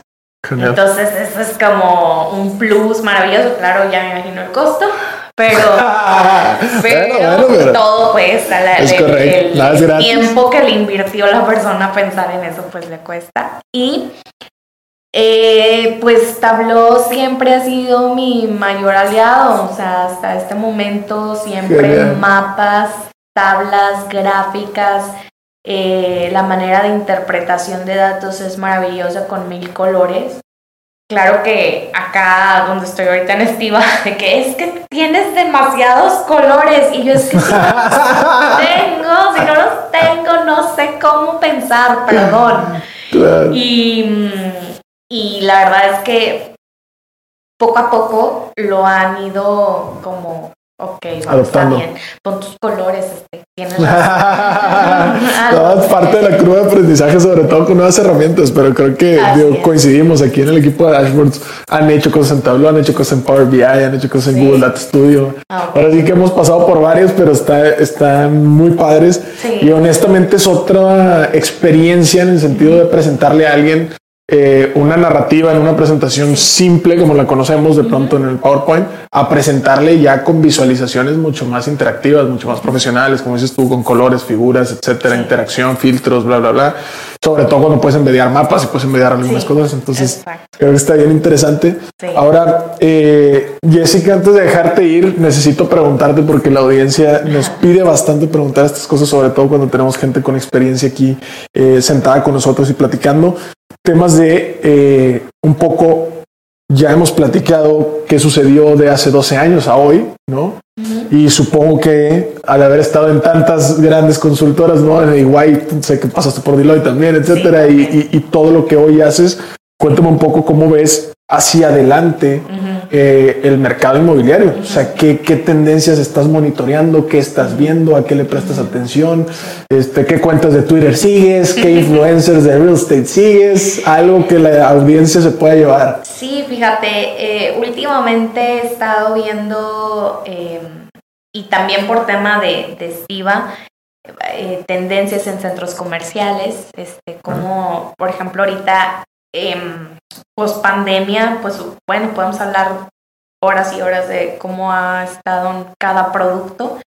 Entonces eso es como un plus maravilloso. Claro, ya me imagino el costo, pero, pero, todo pues el, tiempo que le invirtió la persona a pensar en eso pues le cuesta. Y eh, pues Tableau siempre ha sido mi mayor aliado, o sea, hasta este momento siempre mapas, tablas, gráficas, eh, la manera de interpretación de datos es maravillosa con mil colores. Claro que acá donde estoy ahorita en Estiva, de que es que tienes demasiados colores y yo es que si no los tengo, si no los tengo, no sé cómo pensar, perdón. Y y la verdad es que poco a poco lo han ido como, ok, está bien, pon tus colores, este, tienes es parte de la curva de aprendizaje, sobre todo con nuevas herramientas, pero creo que coincidimos aquí en el equipo de Dashboards. Han hecho cosas en Tableau, han hecho cosas en Power BI, han hecho cosas en Google Data Studio. Ah, Ahora sí que hemos pasado por varios, pero está, están muy padres. Y honestamente es otra experiencia en el sentido de presentarle a alguien eh, una narrativa en una presentación simple como la conocemos de pronto en el PowerPoint a presentarle ya con visualizaciones mucho más interactivas, mucho más profesionales, como dices tú, con colores, figuras, etcétera, interacción, filtros, bla, bla, bla. Sobre todo cuando puedes envidiar mapas y puedes envidiar algunas cosas. Entonces, creo que está bien interesante. Ahora, eh, Jessica, antes de dejarte ir, necesito preguntarte porque la audiencia nos pide bastante preguntar estas cosas, sobre todo cuando tenemos gente con experiencia aquí eh, sentada con nosotros y platicando temas de eh, un poco, ya hemos platicado qué sucedió de hace 12 años a hoy, ¿no? Y supongo que al haber estado en tantas grandes consultoras, ¿no? Igual sé que pasaste por Deloitte también, etcétera, y, todo lo que hoy haces, cuéntame un poco cómo ves hacia adelante eh, el mercado inmobiliario. O sea, ¿qué, tendencias estás monitoreando, qué estás viendo, a qué le prestas atención, este, qué cuentas de Twitter sigues, qué influencers de real estate sigues, algo que la audiencia se pueda llevar. Sí, fíjate, eh, últimamente he estado viendo, em, y también por tema de, de Estiva, eh, tendencias en centros comerciales, este, como por ejemplo ahorita eh, post pandemia, pues bueno, podemos hablar horas y horas de cómo ha estado cada producto,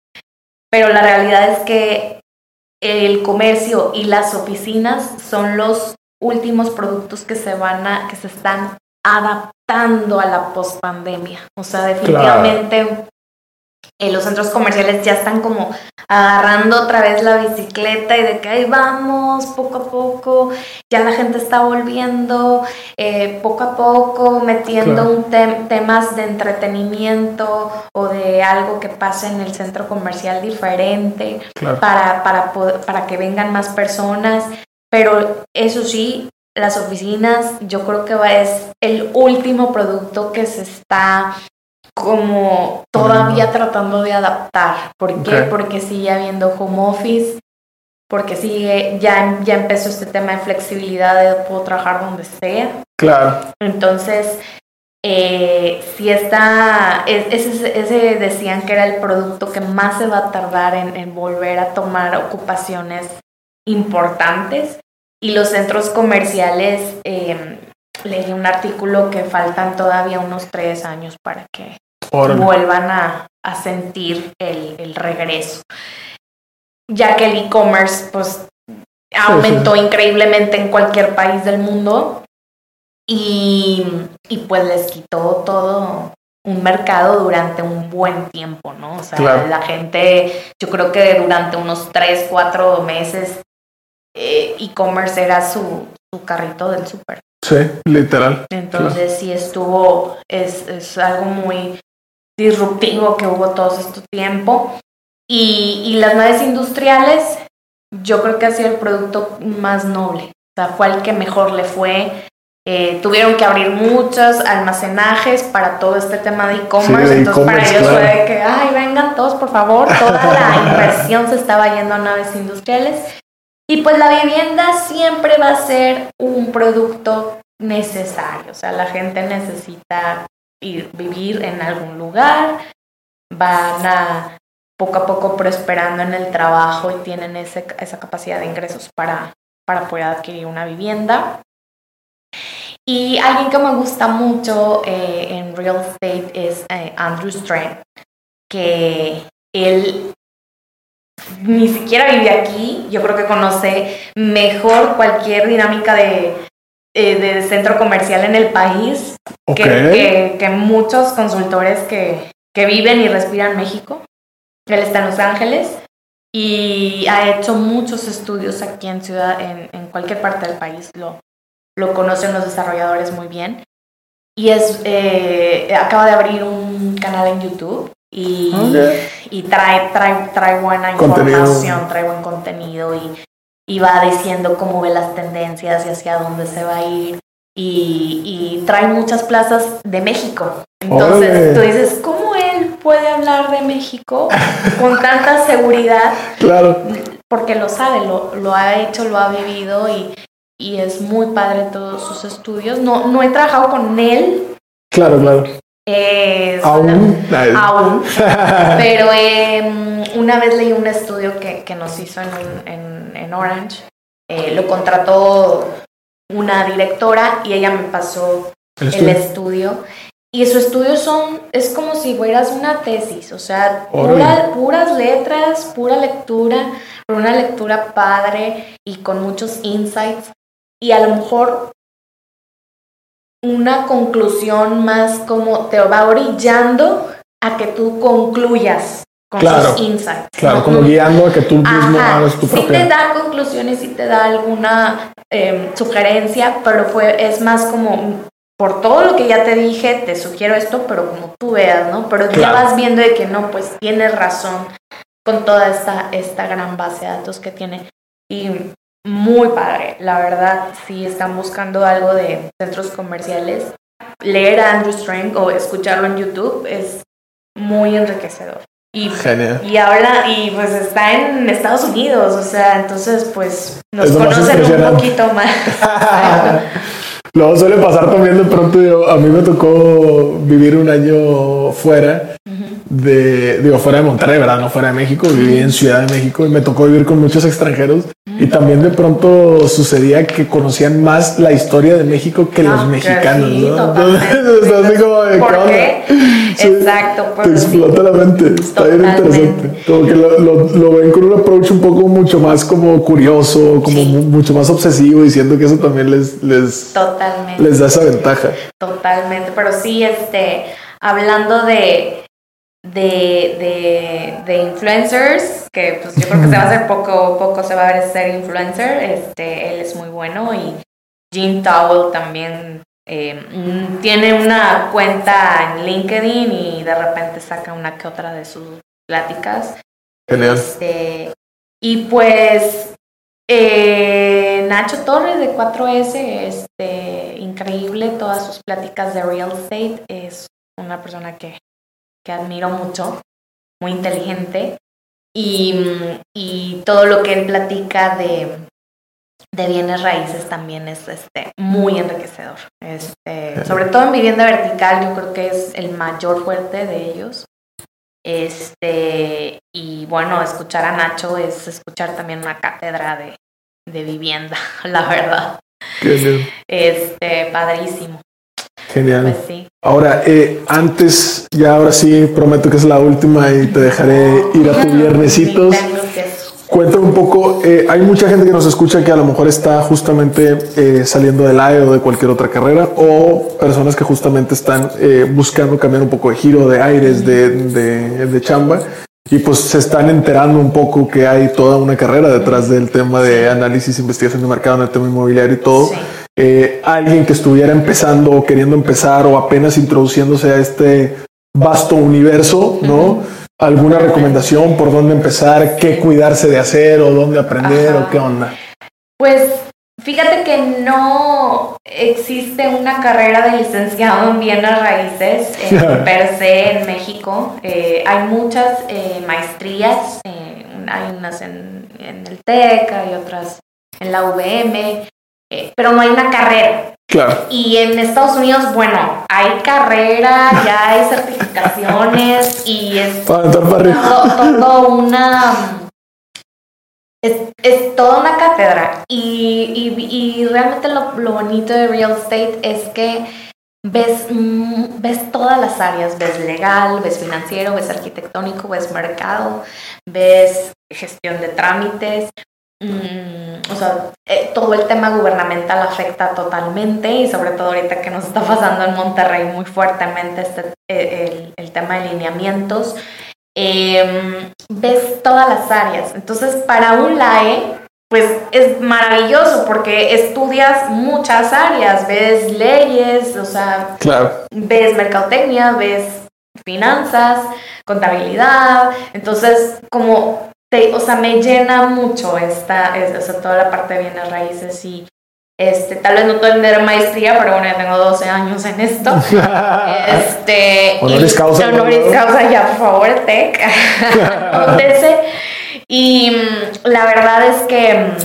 pero la realidad es que el comercio y las oficinas son los últimos productos que se van a, que se están adaptando a la post pandemia. O sea, definitivamente eh, los centros comerciales ya están como agarrando otra vez la bicicleta y de que ahí vamos poco a poco, ya la gente está volviendo eh, poco a poco metiendo un temas de entretenimiento o de algo que pase en el centro comercial diferente para, para, para que vengan más personas, pero eso sí, las oficinas yo creo que va, es el último producto que se está como todavía tratando de adaptar. ¿Por qué? Porque sigue habiendo home office, porque sigue, ya, ya empezó este tema de flexibilidad de puedo trabajar donde sea. Claro. Entonces, eh, si está, ese, ese, decían que era el producto que más se va a tardar en, volver a tomar ocupaciones importantes y los centros comerciales, eh, leí un artículo que faltan todavía unos tres años para que vuelvan a, sentir el, regreso. Ya que el e-commerce pues aumentó increíblemente en cualquier país del mundo y, pues les quitó todo un mercado durante un buen tiempo, ¿no? O sea, la gente, yo creo que durante unos tres, cuatro meses, eh, e-commerce era su, su carrito del súper. Sí, literal. Entonces sí estuvo, es, es algo muy, disruptivo que hubo todo este tiempo. Y, y las naves industriales, yo creo que ha sido el producto más noble. O sea, fue el que mejor le fue. Eh, tuvieron que abrir muchos almacenajes para todo este tema de e-commerce. Sí, entonces, para ellos claro. fue de que, ay, vengan todos, por favor. Toda la inversión se estaba yendo a naves industriales. Y pues la vivienda siempre va a ser un producto necesario. O sea, la gente necesita ir, vivir en algún lugar, van a poco a poco prosperando en el trabajo y tienen esa capacidad de ingresos para, para poder adquirir una vivienda. Y alguien que me gusta mucho eh, en real estate es eh, Andrew Strang, que él ni siquiera vive aquí, yo creo que conoce mejor cualquier dinámica de, eh, de centro comercial en el país que, que- que muchos consultores que, que viven y respiran México. Él está en Los Ángeles y ha hecho muchos estudios aquí en ciudad, en, en cualquier parte del país. Lo, lo conocen los desarrolladores muy bien. Y es eh, acaba de abrir un canal en YouTube y, y trae, trae, trae buena Contenido. información, trae buen contenido y, y va diciendo cómo ve las tendencias y hacia dónde se va a ir. Y, y trae muchas plazas de México. Entonces tú dices, ¿cómo él puede hablar de México con tanta seguridad? Claro. Porque lo sabe, lo, lo ha hecho, lo ha vivido y, y es muy padre todos sus estudios. No, no he trabajado con él. Claro, claro. Eh, Aún. Aún. Pero eh, una vez leí un estudio que, que nos hizo en, en, en Orange. Eh, lo contrató una directora y ella me pasó El el estudio. Y su estudio son, es como si fueras una tesis, o sea, pura- puras letras, pura lectura, pero una lectura padre y con muchos insights. Y a lo mejor una conclusión más como te va orillando a que tú concluyas con Claro. sus insights. Claro, No- como guiando a que tú mismo Ajá, hagas tu sí te propia. da conclusiones, sí te da alguna eh, sugerencia, pero fue, es más como, por todo lo que ya te dije, te sugiero esto, pero como tú veas, ¿no? Pero ya vas viendo de que no, pues tienes razón con toda esta, esta gran base de datos que tiene. Y muy padre, la verdad, si están buscando algo de centros comerciales, leer a Andrew Strang o escucharlo en YouTube es muy enriquecedor. Y Genial. y habla, y pues está en Estados Unidos, o sea, entonces pues nos conocen un poquito más. Luego suele pasar también de pronto, yo- a mí me tocó vivir un año fuera de, digo, fuera de Monterrey, ¿verdad? No fuera de México, viví en Ciudad de México y me tocó vivir con muchos extranjeros y también de pronto sucedía que conocían más la historia de México que los Ah, mexicanos, sí, ¿no? Entonces, está así como de, ¿Por ¿qué? Sí. Exacto, Te pues sí. explota la mente, está bien Totalmente. interesante. Como que lo, lo- lo ven con un approach un poco mucho más como curioso, como mucho más obsesivo, diciendo que eso también les, les, Totalmente. les da esa ventaja. Totalmente, pero sí, este, hablando de, de, de, de influencers, que pues yo creo que se va a hacer poco, poco se va a ver ser influencer, este, él es muy bueno y Jean Towell también eh, tiene una cuenta en LinkedIn y de repente saca una que otra de sus pláticas. Genial. Este, y pues eh, Nacho Torres de 4S, este, increíble todas sus pláticas de real estate, es una persona que, que admiro mucho, muy inteligente y, y todo lo que él platica de, de bienes raíces también es este, muy enriquecedor. Este, sobre todo en vivienda vertical, yo creo que es el mayor fuerte de ellos. Este, y bueno, escuchar a Nacho es escuchar también una cátedra de, de vivienda, la verdad. Este, padrísimo. Genial. Pues sí. Ahora, eh, antes, ya ahora sí, prometo que es la última y te dejaré ir a tu viernesitos. Cuéntame un poco, eh, hay mucha gente que nos escucha que a lo mejor está justamente eh, saliendo del AE o de cualquier otra carrera o personas que justamente están eh, buscando cambiar un poco de giro, de aires, de, de, de chamba y pues se están enterando un poco que hay toda una carrera detrás del tema de análisis, investigación de mercado en el tema inmobiliario y todo. Sí. Eh, alguien que estuviera empezando o queriendo empezar o apenas introduciéndose a este vasto universo, ¿no? ¿Alguna recomendación por dónde empezar, qué cuidarse de hacer o dónde aprender o qué onda? Pues fíjate que no existe una carrera de licenciado en bienes raíces eh, per se en México. Eh, hay muchas eh, maestrías, hay unas en, en, el TEC, hay otras en la UVM, pero no hay una carrera. Claro. Y en Estados Unidos, bueno, hay carrera, ya hay certificaciones y es todo, una... Es, toda una cátedra y, y, realmente lo, bonito de real estate es que ves, mm, ves todas las áreas, ves legal, ves financiero, ves arquitectónico, ves mercado, ves gestión de trámites, Mm, o sea, eh, todo el tema gubernamental afecta totalmente y sobre todo ahorita que nos está pasando en Monterrey muy fuertemente este, eh, el, tema de lineamientos, em, ves todas las áreas. Entonces, para un LAE, pues es maravilloso porque estudias muchas áreas, ves leyes, o sea, ves mercadotecnia, ves finanzas, contabilidad, entonces como o sea, me llena mucho esta, o sea, toda la parte de bienes raíces y este, tal vez no tener maestría, pero bueno, ya tengo 12 años en esto. este, honoris causa. Honoris causa ya, por favor, tech. y mm, la verdad es que mm,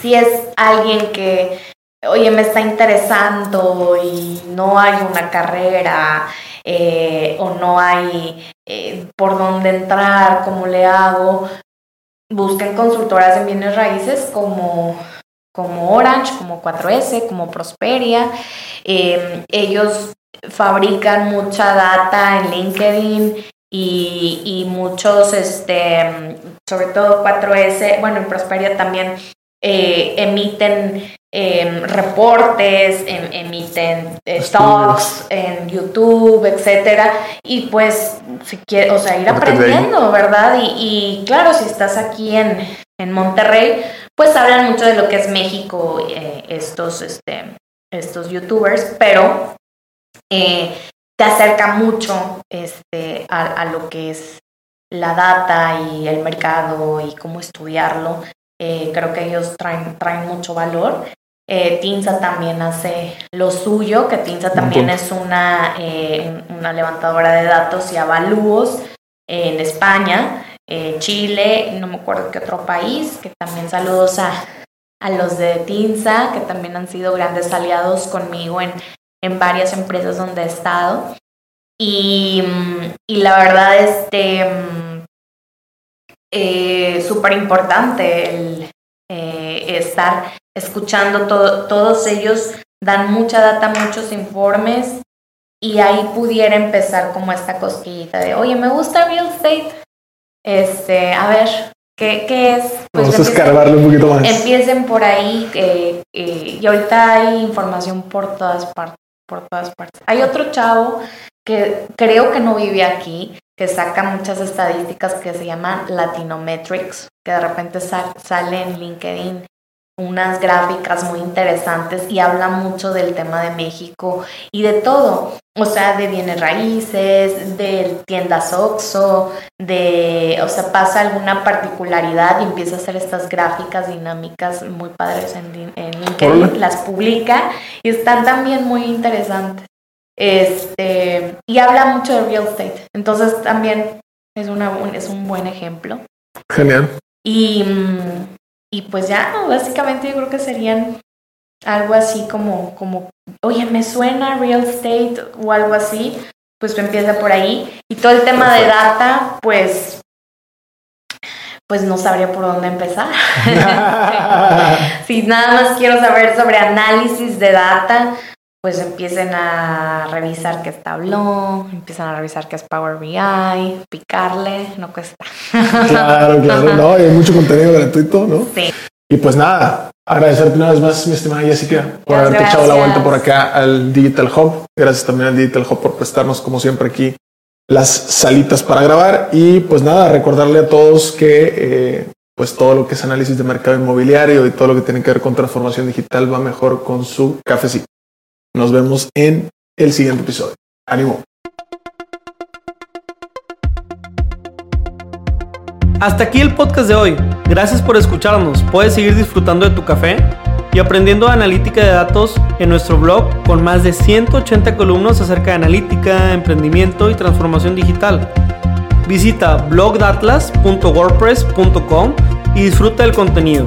si es alguien que, oye, me está interesando y no hay una carrera eh, o no hay eh, por dónde entrar, cómo le hago. Busquen consultoras en bienes raíces como, como Orange, como 4S, como Prosperia. Em, ellos fabrican mucha data en LinkedIn y, y, muchos, este, sobre todo 4S, bueno, en Prosperia también eh, emiten Em, reportes, em, emiten eh, talks en YouTube, etcétera, y pues si quiere, o sea, ir aprendiendo, ¿verdad? Y, claro, si estás aquí en, en, Monterrey, pues hablan mucho de lo que es México, eh, estos, este, estos youtubers, pero eh, te acerca mucho este, a, a lo que es la data y el mercado y cómo estudiarlo. Creo que ellos traen, traen mucho valor eh, Tinsa también hace lo suyo, que Tinsa también es una, eh, una levantadora de datos y avalúos en España, eh, Chile, no me acuerdo qué otro país, que también saludos a, a los de Tinsa, que también han sido grandes aliados conmigo en, en varias empresas donde he estado. Y, y la verdad, este, eh, súper importante el estar escuchando todo, todos ellos dan mucha data, muchos informes y ahí pudiera empezar como esta cosquillita de, oye, me gusta real estate, este, a ver, ¿qué, qué es? Pues Vamos a escarbarlo un poquito más. Empiecen por ahí eh, eh, y ahorita hay información por todas partes, por todas partes. Hay otro chavo que creo que no vive aquí, que saca muchas estadísticas que se llaman Latinometrics, que de repente sale en LinkedIn unas gráficas muy interesantes y habla mucho del tema de México y de todo, o sea, de bienes raíces, de tiendas Oxxo, de, o sea, pasa alguna particularidad y empieza a hacer estas gráficas dinámicas muy padres en, en LinkedIn, las publica y están también muy interesantes. Este, y habla mucho de real estate, entonces también es, una, es un buen ejemplo. Genial. Y y pues ya, básicamente yo creo que serían algo así como, como, oye, me suena real estate o algo así, pues empieza por ahí. Y todo el tema de data, pues, pues no sabría por dónde empezar. si nada más quiero saber sobre análisis de data, pues empiecen a revisar qué es Tableau, empiezan a revisar qué es Power BI, picarle, no cuesta. Claro, claro, no, hay mucho contenido gratuito, ¿no? Sí. Y pues nada, agradecerte una vez más, mi estimada Jessica, por haberte echado la vuelta por acá al Digital Hub. Gracias también al Digital Hub por prestarnos, como siempre, aquí las salitas para grabar. Y pues nada, recordarle a todos que eh, pues todo lo que es análisis de mercado inmobiliario y todo lo que tiene que ver con transformación digital va mejor con su cafecito. Nos vemos en el siguiente episodio. ¡Ánimo! Hasta aquí el podcast de hoy. Gracias por escucharnos. Puedes seguir disfrutando de tu café y aprendiendo analítica de datos en nuestro blog con más de 180 columnas acerca de analítica, emprendimiento y transformación digital. Visita blogdatlas.wordpress.com y disfruta del contenido.